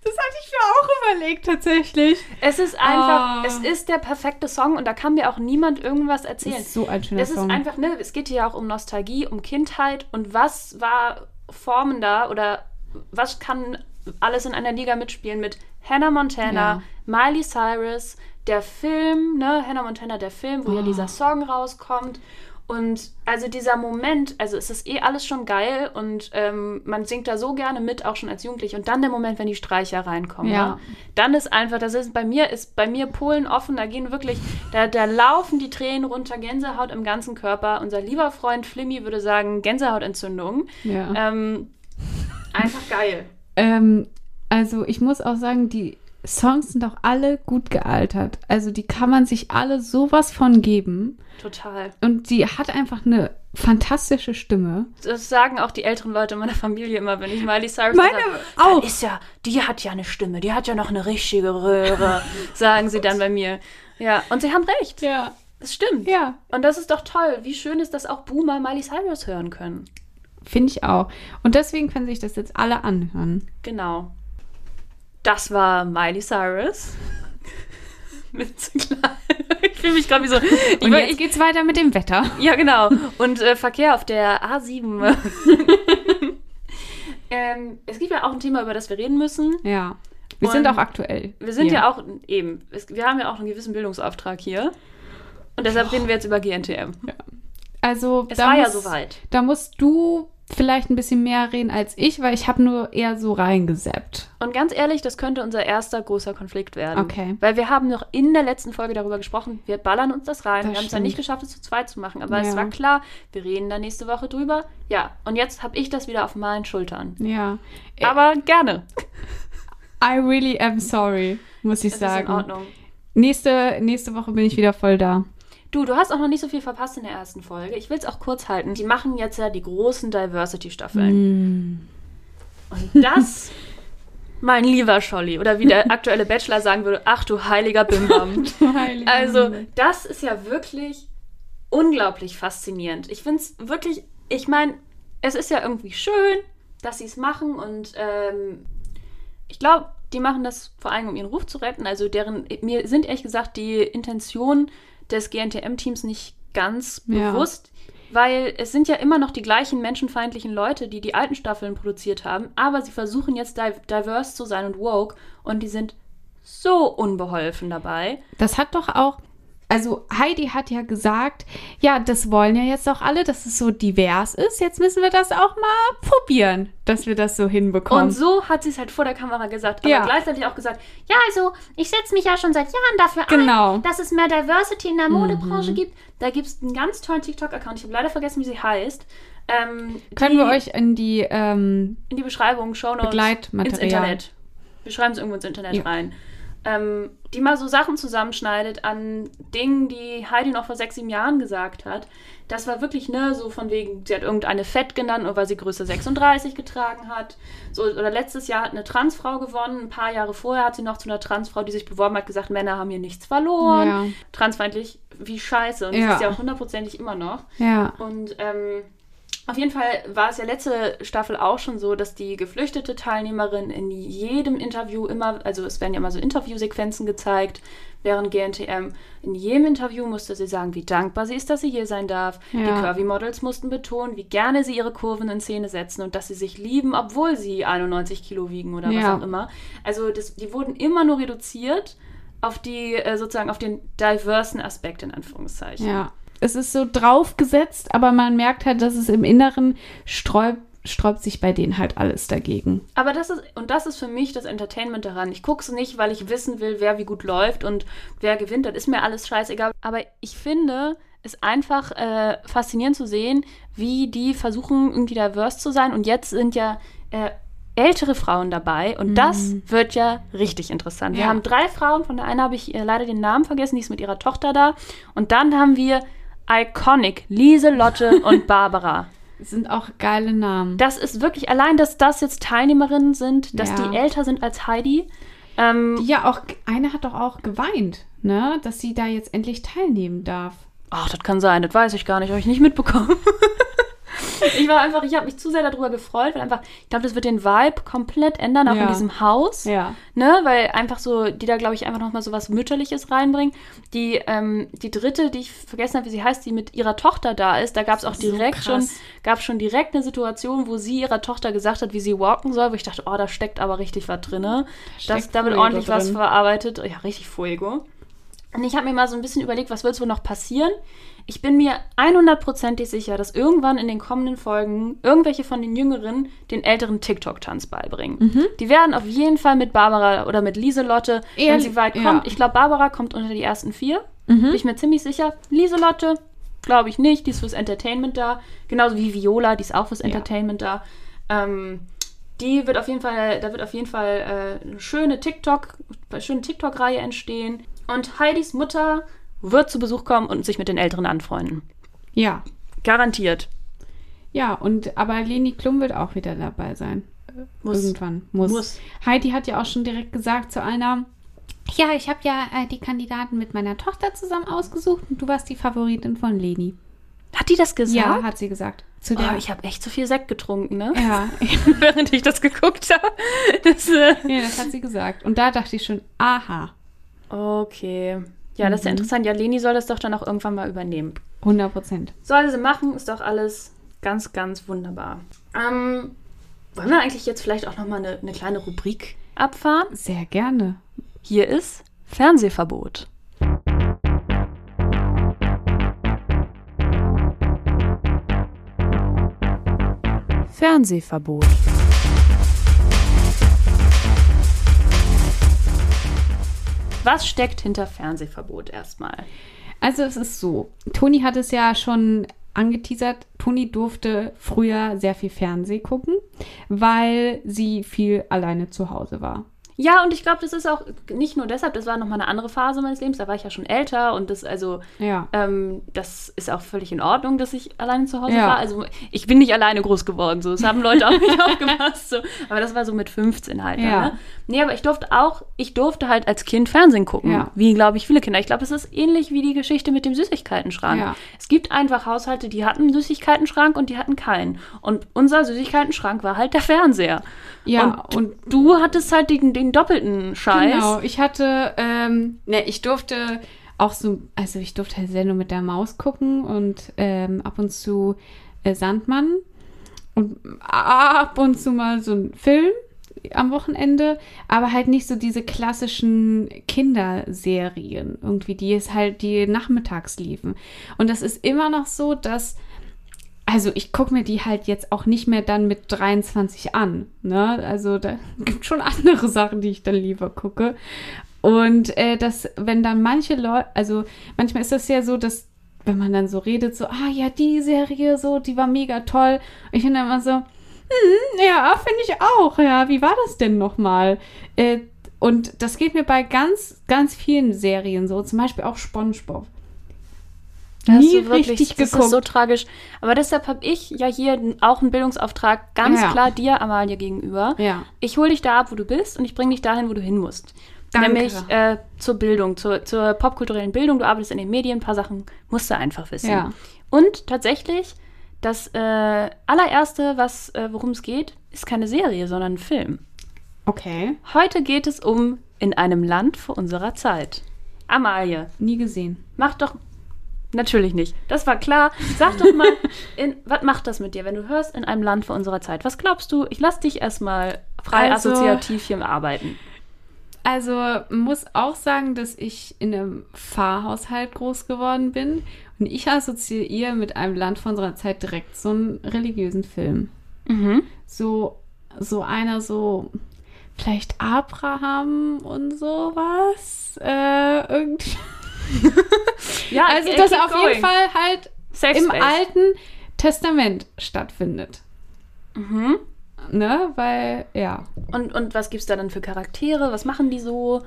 S3: Das hatte ich mir auch überlegt, tatsächlich.
S2: Es ist einfach,
S3: Oh.
S2: es ist der perfekte Song und da kann mir auch niemand irgendwas
S3: Das
S2: erzählen.
S3: ist so ein schöner
S2: Es ist
S3: Song.
S2: einfach, ne, es geht hier ja auch um Nostalgie, um Kindheit und was war formender oder was kann alles in einer Liga mitspielen mit Hannah Montana,
S3: Ja.
S2: Miley Cyrus, der Film, ne, Hannah Montana, der Film, wo ja
S3: Oh.
S2: dieser Song rauskommt. Und also dieser Moment, also es ist eh alles schon geil und ähm, man singt da so gerne mit, auch schon als Jugendlich. Und dann der Moment, wenn die Streicher reinkommen.
S3: Ja.
S2: Ne? Dann ist einfach, das ist bei mir, ist bei mir Polen offen, da gehen wirklich, da, da laufen die Tränen runter, Gänsehaut im ganzen Körper. Unser lieber Freund Flimmy würde sagen, Gänsehautentzündung.
S3: ja.
S2: Ähm, einfach geil.
S3: Ähm, also ich muss auch sagen, die Songs sind auch alle gut gealtert. Also die kann man sich alle sowas von geben.
S2: Total.
S3: Und sie hat einfach eine fantastische Stimme.
S2: Das sagen auch die älteren Leute in meiner Familie immer, wenn ich Miley Cyrus
S3: Meine
S2: sage.
S3: auch.
S2: Ist ja, die hat ja eine Stimme, die hat ja noch eine richtige Röhre, sagen sie dann bei mir. Ja, und sie haben recht.
S3: Ja.
S2: Das stimmt.
S3: Ja,
S2: Und das ist doch toll. Wie schön ist, dass auch Boomer Miley Cyrus hören können.
S3: finde ich auch. Und deswegen können sich das jetzt alle anhören.
S2: Genau. Das war Miley Cyrus. Mit so klein- ich fühle mich gerade wie so. Ich,
S3: Und jetzt
S2: ich,
S3: geht's weiter mit dem Wetter.
S2: ja, genau. Und äh, Verkehr auf der A7. ähm, es gibt ja auch ein Thema, über das wir reden müssen.
S3: Ja. Wir
S2: Und
S3: sind auch aktuell.
S2: Wir sind
S3: hier.
S2: ja auch eben, es, wir haben ja auch einen gewissen Bildungsauftrag hier. Und deshalb reden wir jetzt über GNTM.
S3: Also,
S2: Es war ja
S3: muss-
S2: soweit.
S3: Da musst du vielleicht ein bisschen mehr reden als ich, weil ich habe nur eher so reingeseppt.
S2: Und ganz ehrlich, das könnte unser erster großer Konflikt werden.
S3: Okay.
S2: Weil wir haben noch in der letzten Folge darüber gesprochen, wir ballern uns das rein.
S3: Das
S2: wir haben es ja
S3: stimmt.
S2: nicht geschafft, es zu zweit zu machen, aber es
S3: Ja.
S2: war klar, wir reden da nächste Woche drüber. Ja, und jetzt habe ich das wieder auf meinen Schultern.
S3: Ja.
S2: Aber gerne.
S3: I really am sorry, muss ich
S2: Es ist in
S3: sagen.
S2: Ordnung.
S3: Nächste, nächste Woche bin ich wieder voll da.
S2: Du, du hast auch noch nicht so viel verpasst in der ersten Folge. Ich will es auch kurz halten. Die machen jetzt ja die großen Diversity-Staffeln.
S3: Mm.
S2: Und das, mein lieber Scholli, oder wie der aktuelle Bachelor sagen würde, ach du heiliger Bimbam. Also, das ist ja wirklich unglaublich faszinierend. Ich finde es wirklich, ich meine, es ist ja irgendwie schön, dass sie es machen und ähm, ich glaube, die machen das vor allem, um ihren Ruf zu retten. Also, deren, mir sind ehrlich gesagt die Intentionen des GNTM-Teams nicht ganz
S3: Ja.
S2: bewusst. Weil es sind ja immer noch die gleichen menschenfeindlichen Leute, die die alten Staffeln produziert haben, aber sie versuchen jetzt di diverse zu sein und woke und die sind so unbeholfen dabei.
S3: Das hat doch auch also Heidi hat ja gesagt, ja, das wollen ja jetzt auch alle, dass es so divers ist. Jetzt müssen wir das auch mal probieren, dass wir das so hinbekommen.
S2: Und so hat sie es halt vor der Kamera gesagt, aber
S3: Ja.
S2: gleichzeitig auch gesagt, ja, also ich setze mich ja schon seit Jahren dafür
S3: Genau.
S2: ein, dass es mehr Diversity in der Modebranche gibt. Da gibt es einen ganz tollen TikTok-Account, ich habe leider vergessen, wie sie heißt. Ähm,
S3: Können wir euch in die, ähm,
S2: in die Beschreibung, Shownotes,
S3: Begleitmaterial.
S2: ins Internet. Wir schreiben es irgendwo ins Internet
S3: Ja.
S2: rein. Ähm, die mal so Sachen zusammenschneidet an Dingen, die Heidi noch vor sechs, sieben Jahren gesagt hat. Das war wirklich, ne, so von wegen, sie hat irgendeine Fett genannt, nur weil sie Größe 36 getragen hat. So, oder letztes Jahr hat eine Transfrau gewonnen. Ein paar Jahre vorher hat sie noch zu einer Transfrau, die sich beworben hat, gesagt, Männer haben hier nichts verloren.
S3: Ja.
S2: Transfeindlich wie scheiße. Und das
S3: Ja.
S2: ist ja auch hundertprozentig immer noch.
S3: ja,
S2: Und ähm, auf jeden Fall war es ja letzte Staffel auch schon so, dass die geflüchtete Teilnehmerin in jedem Interview immer, also es werden ja immer so Interviewsequenzen gezeigt während GNTM. In jedem Interview musste sie sagen, wie dankbar sie ist, dass sie hier sein darf. Die
S3: Ja.
S2: Curvy Models mussten betonen, wie gerne sie ihre Kurven in Szene setzen und dass sie sich lieben, obwohl sie 91 Kilo wiegen oder
S3: Ja.
S2: was auch immer. Also das, die wurden immer nur reduziert auf die, äh, sozusagen auf den diversen Aspekt in Anführungszeichen.
S3: ja. Es ist so draufgesetzt, aber man merkt halt, dass es im Inneren sträubt, sträubt sich bei denen halt alles dagegen.
S2: Aber das ist, und das ist für mich das Entertainment daran. Ich gucke es nicht, weil ich wissen will, wer wie gut läuft und wer gewinnt. Das ist mir alles scheißegal. Aber ich finde es einfach äh, faszinierend zu sehen, wie die versuchen, irgendwie diverse zu sein. Und jetzt sind ja äh, ältere Frauen dabei. Und das wird ja richtig interessant. Wir
S3: Ja.
S2: haben drei Frauen, von der einen habe ich äh, leider den Namen vergessen, die ist mit ihrer Tochter da. Und dann haben wir Iconic, Lieselotte und Barbara.
S3: Sind auch geile Namen.
S2: Das ist wirklich, allein, dass das jetzt Teilnehmerinnen sind, dass
S3: Ja.
S2: die älter sind als Heidi. Ähm,
S3: Ja, auch eine hat doch auch geweint, ne, dass sie da jetzt endlich teilnehmen darf.
S2: ach, das kann sein, das weiß ich gar nicht, habe ich nicht mitbekommen. ich war einfach, ich habe mich zu sehr darüber gefreut, weil einfach, ich glaube, das wird den Vibe komplett ändern, auch in
S3: Ja.
S2: diesem Haus.
S3: Ja.
S2: Ne, weil einfach so, die da, glaube ich, einfach nochmal so was Mütterliches reinbringen. Die, ähm, die dritte, die ich vergessen habe, wie sie heißt, die mit ihrer Tochter da ist, da gab es auch
S3: So
S2: direkt schon,
S3: krass.
S2: gab schon direkt eine Situation, wo sie ihrer Tochter gesagt hat, wie sie walken soll, wo ich dachte, oh, da steckt aber richtig was drin. Das,
S3: steckt
S2: da wird ordentlich was verarbeitet. Ja, richtig Fuego. Und ich habe mir mal so ein bisschen überlegt, was wird wohl noch passieren? Ich bin mir 100%ig sicher, dass irgendwann in den kommenden Folgen irgendwelche von den Jüngeren den älteren TikTok-Tanz beibringen.
S3: Mhm.
S2: Die werden auf jeden Fall mit Barbara oder mit Lieselotte, wenn
S3: Eher-
S2: sie weit
S3: ja.
S2: kommt. Ich glaube, Barbara kommt unter die ersten vier.
S3: Mhm.
S2: Bin ich mir ziemlich sicher. Lieselotte, glaube ich nicht. Die ist fürs Entertainment da. Genauso wie Viola, die ist auch fürs Entertainment da. Ähm, die wird auf jeden Fall, da wird auf jeden Fall äh, eine schöne TikTok, eine schöne TikTok-Reihe entstehen. Und Heidis Mutter wird zu Besuch kommen und sich mit den Älteren anfreunden.
S3: Ja.
S2: Garantiert.
S3: Ja, und aber Leni Klum wird auch wieder dabei sein.
S2: Muss.
S3: Irgendwann. Muss.
S2: Muss.
S3: Heidi hat ja auch schon direkt gesagt zu einer, ja, ich habe ja äh, die Kandidaten mit meiner Tochter zusammen ausgesucht und du warst die Favoritin von Leni.
S2: Hat die das gesagt?
S3: Ja, hat sie gesagt. Zu der,
S2: Oh, ich habe echt zu viel Sekt getrunken, ne?
S3: ja,
S2: Während ich das geguckt habe. Das, äh
S3: ja, das hat sie gesagt. Und da dachte ich schon, aha,
S2: okay. Ja, das ist ja interessant. Ja, Leni soll das doch dann auch irgendwann mal übernehmen.
S3: 100 Prozent.
S2: Soll sie machen, ist doch alles ganz, ganz wunderbar. Ähm, wollen wir eigentlich jetzt vielleicht auch nochmal eine, eine kleine Rubrik abfahren?
S3: Sehr gerne.
S2: Hier ist Fernsehverbot. Fernsehverbot. Was steckt hinter Fernsehverbot erstmal?
S3: Also es ist so, Toni hat es ja schon angeteasert, Toni durfte früher sehr viel Fernseh gucken, weil sie viel alleine zu Hause war.
S2: Ja, und ich glaube, das ist auch nicht nur deshalb, das war nochmal eine andere Phase meines Lebens, da war ich ja schon älter und das, also,
S3: Ja.
S2: ähm, das ist auch völlig in Ordnung, dass ich alleine zu Hause
S3: Ja.
S2: war. Also, ich bin nicht alleine groß geworden, so. Es haben Leute auf mich aufgepasst, so. Aber das war so mit 15 halt.
S3: Ja.
S2: Ne? Nee, aber ich durfte auch, ich durfte halt als Kind Fernsehen gucken.
S3: Ja.
S2: Wie, glaube ich, viele Kinder. Ich glaube, es ist ähnlich wie die Geschichte mit dem Süßigkeitenschrank.
S3: Ja.
S2: Es gibt einfach Haushalte, die hatten einen Süßigkeitenschrank und die hatten keinen. Und unser Süßigkeitenschrank war halt der Fernseher.
S3: Ja,
S2: und,
S3: und
S2: du hattest halt den, den doppelten Scheiß.
S3: Genau, ich hatte, ähm, ne, ich durfte auch so, also ich durfte halt Sendung mit der Maus gucken und ähm, ab und zu äh, Sandmann und ab und zu mal so ein Film. am Wochenende, aber halt nicht so diese klassischen Kinderserien irgendwie, die es halt, die nachmittags liefen. Und das ist immer noch so, dass also ich gucke mir die halt jetzt auch nicht mehr dann mit 23 an. Ne? Also da gibt schon andere Sachen, die ich dann lieber gucke. Und äh, dass, wenn dann manche Leute, also manchmal ist das ja so, dass wenn man dann so redet, so, ah ja, die Serie, so, die war mega toll. Und ich finde immer so, hm, ja, finde ich auch. Ja, wie war das denn nochmal? Äh, und das geht mir bei ganz, ganz vielen Serien so, zum Beispiel auch SpongeBob.
S2: Hast
S3: Nie
S2: du wirklich,
S3: richtig
S2: das
S3: geguckt.
S2: ist so tragisch. Aber deshalb habe ich ja hier auch einen Bildungsauftrag ganz
S3: Ja.
S2: klar dir, Amalie, gegenüber.
S3: Ja.
S2: Ich hole dich da ab, wo du bist und ich bringe dich dahin, wo du hin musst.
S3: Danke.
S2: Nämlich äh, zur Bildung, zur, zur popkulturellen Bildung. Du arbeitest in den Medien, ein paar Sachen musst du einfach wissen.
S3: Ja.
S2: Und tatsächlich, das äh, allererste, was, äh, worum es geht, ist keine Serie, sondern ein Film.
S3: Okay.
S2: Heute geht es um In einem Land vor unserer Zeit. Amalie,
S3: Nie gesehen.
S2: mach doch. Natürlich nicht. Das war klar. Sag doch mal, in, was macht das mit dir, wenn du hörst in einem Land vor unserer Zeit? Was glaubst du? Ich lass dich erstmal frei
S3: Also-
S2: assoziativ hier arbeiten.
S3: Also muss auch sagen, dass ich in einem Pfarrhaushalt groß geworden bin und ich assoziiere mit einem Land von unserer Zeit direkt so einen religiösen Film.
S2: Mhm.
S3: So, so einer so, vielleicht Abraham und sowas. Äh, irgendwie.
S2: Ja,
S3: Also, dass
S2: keep
S3: auf
S2: going.
S3: jeden Fall halt
S2: Safe
S3: im
S2: Space.
S3: Alten Testament stattfindet.
S2: Mhm.
S3: Ne? Weil, ja.
S2: Und, und was gibt's da dann für Charaktere? Was machen die so?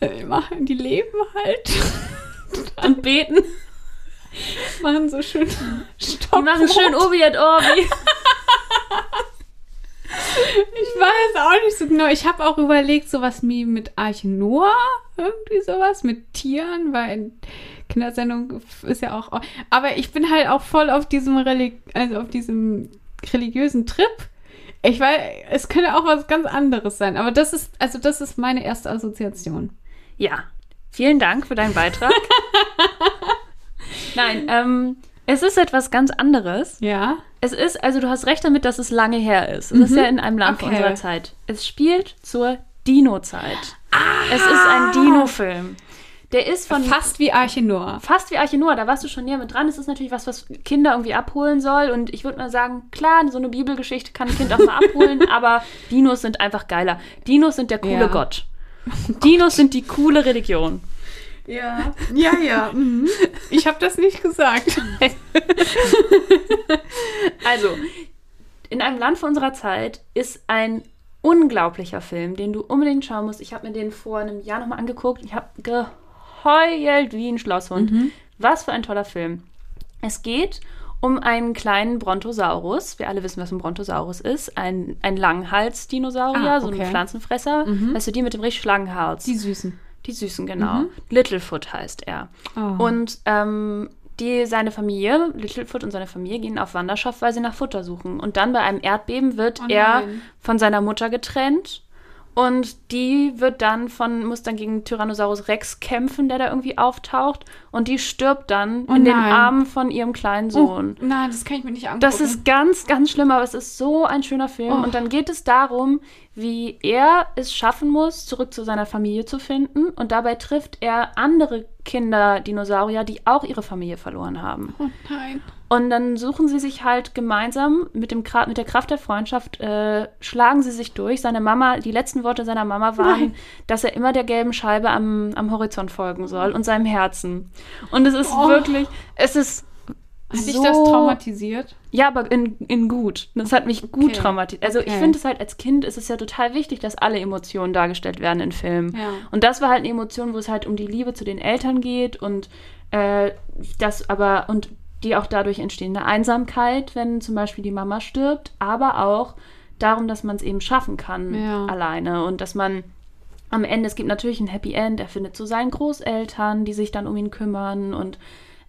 S3: Äh, machen die leben halt.
S2: Und beten?
S3: machen so schön Stopp.
S2: Die machen schön Obi et Orbi.
S3: Ich weiß auch nicht so genau. Ich habe auch überlegt, sowas wie mit Arche Noah, irgendwie sowas, mit Tieren, weil Kindersendung ist ja auch. Aber ich bin halt auch voll auf diesem, Reli also auf diesem religiösen Trip. Ich weiß, es könnte auch was ganz anderes sein, aber das ist, also das ist meine erste Assoziation.
S2: Ja, vielen Dank für deinen Beitrag. Nein, ähm, es ist etwas ganz anderes.
S3: Ja.
S2: Es ist, also du hast recht damit, dass es lange her ist. Es ist ja in einem Land
S3: Mhm. Okay.
S2: unserer Zeit. Es spielt zur Dino-Zeit. Es ist ein Dino-Film. Der ist von
S3: Fast wie Arche Noah.
S2: fast wie Arche Noah, da warst du schon näher mit dran. Es ist natürlich was, was Kinder irgendwie abholen soll. Und ich würde mal sagen, klar, so eine Bibelgeschichte kann ein Kind auch mal abholen, aber Dinos sind einfach geiler. Dinos sind der coole
S3: Ja.
S2: Gott. Dinos sind die coole Religion.
S3: Ja. Ja, ja. Mhm. Ich habe das nicht gesagt.
S2: Also, in einem Land von unserer Zeit ist ein unglaublicher Film, den du unbedingt schauen musst. Ich habe mir den vor einem Jahr nochmal angeguckt. Ich habe geheult wie ein Schlosshund. Was für ein toller Film. Es geht um einen kleinen Brontosaurus. Wir alle wissen, was ein Brontosaurus ist. Ein, ein Langhals-Dinosaurier,
S3: Ah,
S2: so ein
S3: okay.
S2: Pflanzenfresser. Weißt du, die mit dem richtig langen Hals.
S3: Die Süßen.
S2: Die Süßen, genau. Littlefoot heißt er.
S3: Oh.
S2: Und ähm, die, seine Familie, Littlefoot und seine Familie gehen auf Wanderschaft, weil sie nach Futter suchen. Und dann bei einem Erdbeben wird
S3: Oh
S2: er von seiner Mutter getrennt. Und die wird dann von, muss dann gegen Tyrannosaurus Rex kämpfen, der da irgendwie auftaucht. Und die stirbt dann
S3: Oh
S2: in den. Armen von ihrem kleinen Sohn.
S3: Oh, nein, das kann ich mir nicht angucken.
S2: Das ist ganz, ganz schlimm, aber es ist so ein schöner Film.
S3: Oh.
S2: Und dann geht es darum, wie er es schaffen muss, zurück zu seiner Familie zu finden. Und dabei trifft er andere Kinder-Dinosaurier, die auch ihre Familie verloren haben.
S3: Oh nein.
S2: Und dann suchen sie sich halt gemeinsam mit, dem, mit der Kraft der Freundschaft, äh, schlagen sie sich durch. Seine Mama, die letzten Worte seiner Mama waren,
S3: Nein.
S2: dass er immer der gelben Scheibe am, am Horizont folgen soll und seinem Herzen. Und es ist
S3: Oh.
S2: wirklich, es ist
S3: Hat dich
S2: so
S3: das traumatisiert?
S2: ja, aber in, in gut. Das hat mich gut
S3: Okay.
S2: traumatisiert. Also ich
S3: Okay.
S2: finde es halt als Kind ist es ja total wichtig, dass alle Emotionen dargestellt werden in Filmen.
S3: Ja.
S2: Und das war halt eine Emotion, wo es halt um die Liebe zu den Eltern geht und äh, das aber und die auch dadurch entstehende Einsamkeit, wenn zum Beispiel die Mama stirbt, aber auch darum, dass man es eben schaffen kann
S3: Ja.
S2: alleine. Und dass man am Ende, es gibt natürlich ein Happy End, er findet so seinen Großeltern, die sich dann um ihn kümmern. Und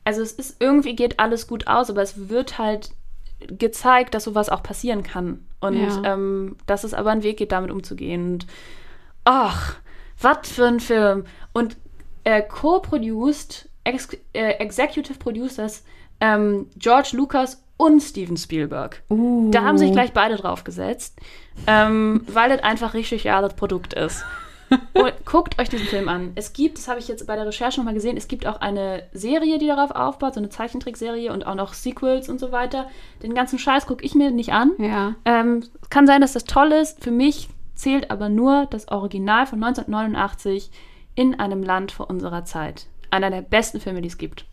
S2: also es ist irgendwie geht alles gut aus, aber es wird halt gezeigt, dass sowas auch passieren kann. Und
S3: Ja.
S2: ähm, dass es aber einen Weg geht, damit umzugehen. Und ach, was für ein Film. Und äh, co-produced, ex äh, executive producers ähm, George Lucas und Steven Spielberg.
S3: Uh.
S2: Da haben sich gleich beide drauf gesetzt, ähm, weil das einfach richtig geiles Produkt ist. Und guckt euch diesen Film an. Es gibt, das habe ich jetzt bei der Recherche nochmal gesehen, es gibt auch eine Serie, die darauf aufbaut, so eine Zeichentrickserie und auch noch Sequels und so weiter. Den ganzen Scheiß gucke ich mir nicht an.
S3: Ja.
S2: Ähm, kann sein, dass das toll ist. Für mich zählt aber nur das Original von 1989 in einem Land vor unserer Zeit. Einer der besten Filme, die es gibt.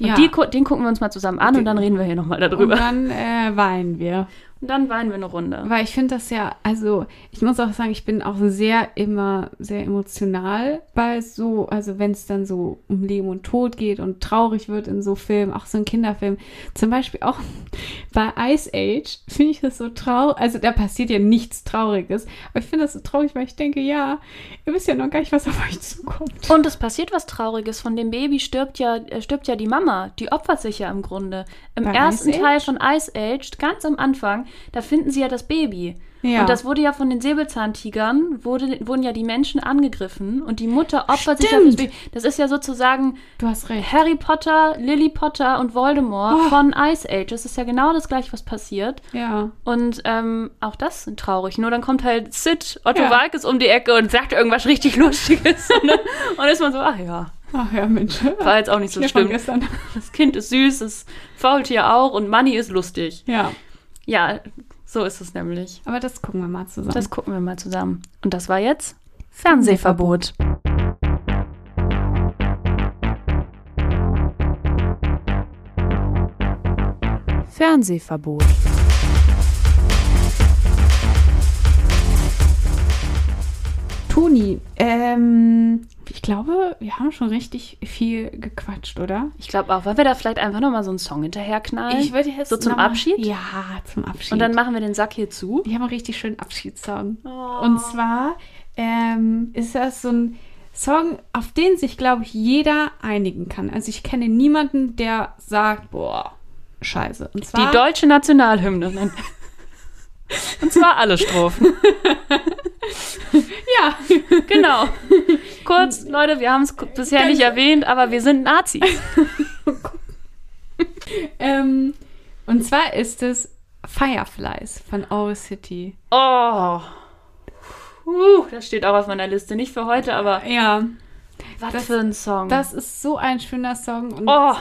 S2: Und
S3: ja.
S2: die, den gucken wir uns mal zusammen an und dann reden wir hier nochmal
S3: und
S2: darüber.
S3: dann äh, weinen wir.
S2: Und dann weinen wir eine Runde.
S3: Weil ich finde das ja, also ich muss auch sagen, ich bin auch sehr immer sehr emotional bei so, also wenn es dann so um Leben und Tod geht und traurig wird in so Filmen, auch so ein Kinderfilm. Zum Beispiel auch bei Ice Age finde ich das so traurig. Also da passiert ja nichts Trauriges, aber ich finde das so traurig, weil ich denke, ja, ihr wisst ja noch gar nicht, was auf euch zukommt.
S2: Und es passiert was Trauriges. Von dem Baby stirbt ja, äh, stirbt ja die Mama. Die opfert sich ja im Grunde. Im
S3: Bei
S2: ersten Teil von Ice Age, ganz am Anfang, da finden sie ja das Baby.
S3: Ja.
S2: Und das wurde ja von den Säbelzahntigern, wurde, wurden ja die Menschen angegriffen und die Mutter opfert sich ja
S3: Stimmt.
S2: fürs Baby. Das ist ja sozusagen
S3: Du hast recht.
S2: Harry Potter, Lily Potter und Voldemort
S3: Oh.
S2: von Ice Age. Das ist ja genau das gleiche, was passiert.
S3: Ja.
S2: Und ähm, auch das ist traurig. Nur dann kommt halt Sid, Otto
S3: Ja.
S2: Walkes um die Ecke und sagt irgendwas richtig Lustiges. und, dann, und dann ist man so, ach ja,
S3: Ach ja, Mensch.
S2: war jetzt auch nicht so schlimm. Das Kind ist süß, das Faultier auch und Money ist lustig.
S3: Ja.
S2: Ja, so ist es nämlich.
S3: Aber das gucken wir mal zusammen.
S2: Das gucken wir mal zusammen. Und das war jetzt Fernsehverbot. Fernsehverbot.
S3: Toni, ähm, ich glaube, wir haben schon richtig viel gequatscht, oder?
S2: Ich glaube auch, wollen wir da vielleicht einfach nochmal so einen Song hinterherknallen?
S3: Ich würde jetzt
S2: So zum Abschied?
S3: Ja, zum Abschied.
S2: Und dann machen wir den Sack hier zu.
S3: wir haben einen richtig schönen Abschiedssong.
S2: Oh.
S3: Und zwar ähm, ist das so ein Song, auf den sich, glaube ich, jeder einigen kann. Also ich kenne niemanden, der sagt, boah, scheiße. Und
S2: Die
S3: zwar,
S2: deutsche Nationalhymne. Und zwar alle Strophen.
S3: ja,
S2: Genau. Kurz, Leute, wir haben es bisher nicht erwähnt, aber wir sind Nazis.
S3: ähm, und zwar ist es Fireflies von Owl City.
S2: Oh. Uh, das steht auch auf meiner Liste. Nicht für heute, aber
S3: Ja,
S2: was
S3: das-
S2: für ein Song.
S3: das ist so ein schöner Song. Und
S2: oh,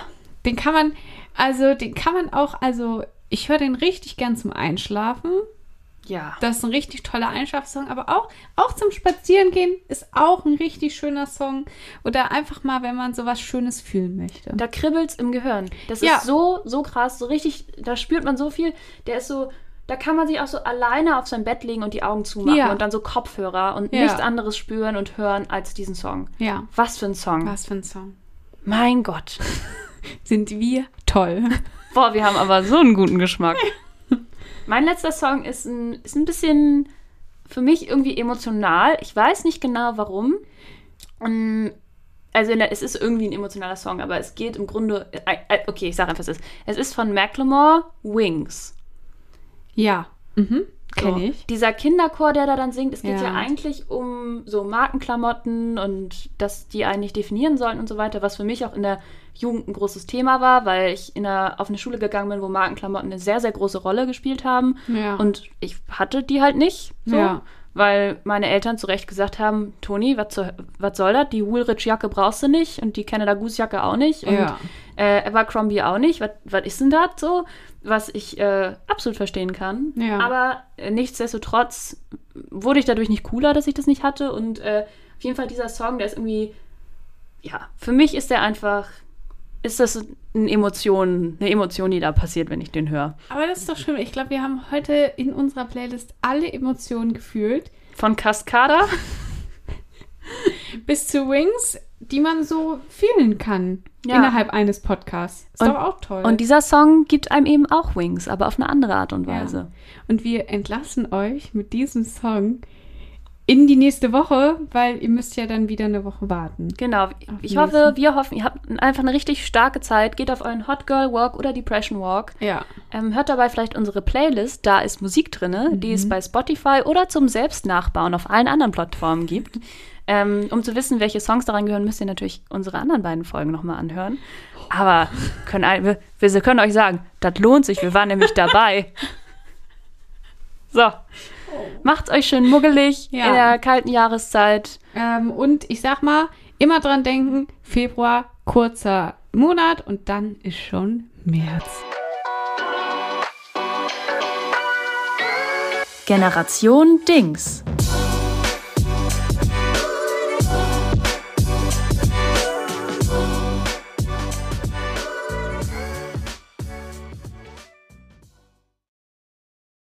S3: Den kann man, also den kann man auch, also ich höre den richtig gern zum Einschlafen.
S2: Ja.
S3: Das ist ein richtig toller Einschlafsong, aber auch, auch zum Spazierengehen ist auch ein richtig schöner Song. Oder einfach mal, wenn man sowas Schönes fühlen möchte.
S2: Da kribbelt's im Gehirn. Das
S3: Ja.
S2: ist so, so krass, so richtig, da spürt man so viel. Der ist so, da kann man sich auch so alleine auf sein Bett legen und die Augen zumachen
S3: Ja.
S2: und dann so Kopfhörer und
S3: Ja.
S2: nichts anderes spüren und hören als diesen Song.
S3: Ja,
S2: Was für ein Song.
S3: was für ein Song.
S2: Mein Gott.
S3: Sind wir toll.
S2: Boah, wir haben aber so einen guten Geschmack. mein letzter Song ist ein, ist ein bisschen für mich irgendwie emotional. Ich weiß nicht genau warum. Ähm, Also es ist irgendwie ein emotionaler Song, aber es geht im Grunde. äh, äh, Okay, ich sage einfach, es ist. Es ist von Macklemore Wings.
S3: Ja, mhm.
S2: So,
S3: kenne ich.
S2: Dieser Kinderchor, der da dann singt, es geht
S3: Ja.
S2: ja. eigentlich um so Markenklamotten und dass die einen nicht definieren sollen und so weiter, was für mich auch in der Jugend ein großes Thema war, weil ich in der, auf eine Schule gegangen bin, wo Markenklamotten eine sehr, sehr große Rolle gespielt haben.
S3: Ja.
S2: Und ich hatte die halt nicht. So,
S3: Ja.
S2: Weil meine Eltern zu Recht gesagt haben, Toni, was soll das? Die Woolrich-Jacke brauchst du nicht und die Canada Goose-Jacke auch nicht. Und äh, Abercrombie auch nicht. Was was ist denn das so? Was ich äh, absolut verstehen kann.
S3: Ja.
S2: Aber äh, nichtsdestotrotz wurde ich dadurch nicht cooler, dass ich das nicht hatte. Und äh, auf jeden Fall dieser Song, der ist irgendwie, ja, für mich ist der einfach, ist das eine Emotion, eine Emotion, die da passiert, wenn ich den höre.
S3: Aber das ist doch schön. Ich glaube, wir haben heute in unserer Playlist alle Emotionen gefühlt.
S2: Von Cascada.
S3: Bis zu Wings, die man so fühlen kann
S2: Ja.
S3: innerhalb eines Podcasts. Ist
S2: Und-
S3: doch auch toll.
S2: Und dieser Song gibt einem eben auch Wings, aber auf eine andere Art und
S3: Ja.
S2: Weise.
S3: Und wir entlassen euch mit diesem Song in die nächste Woche, weil ihr müsst ja dann wieder eine Woche warten.
S2: Genau. Ich
S3: den
S2: hoffe,
S3: nächsten.
S2: wir hoffen, ihr habt einfach eine richtig starke Zeit. Geht auf euren Hot Girl Walk oder Depression Walk.
S3: Ja.
S2: Ähm, hört dabei vielleicht unsere Playlist. Da ist Musik drin, die
S3: Mhm.
S2: es bei Spotify oder zum Selbstnachbauen auf allen anderen Plattformen gibt. Ähm, um zu wissen, welche Songs daran gehören, müsst ihr natürlich unsere anderen beiden Folgen nochmal anhören. Aber können, wir, wir können euch sagen, das lohnt sich. Wir waren nämlich dabei. So. Macht's euch schön muggelig
S3: Ja.
S2: in der kalten Jahreszeit.
S3: Ähm, und ich sag mal, immer dran denken, Februar, kurzer Monat und dann ist schon März.
S2: Generation Dings.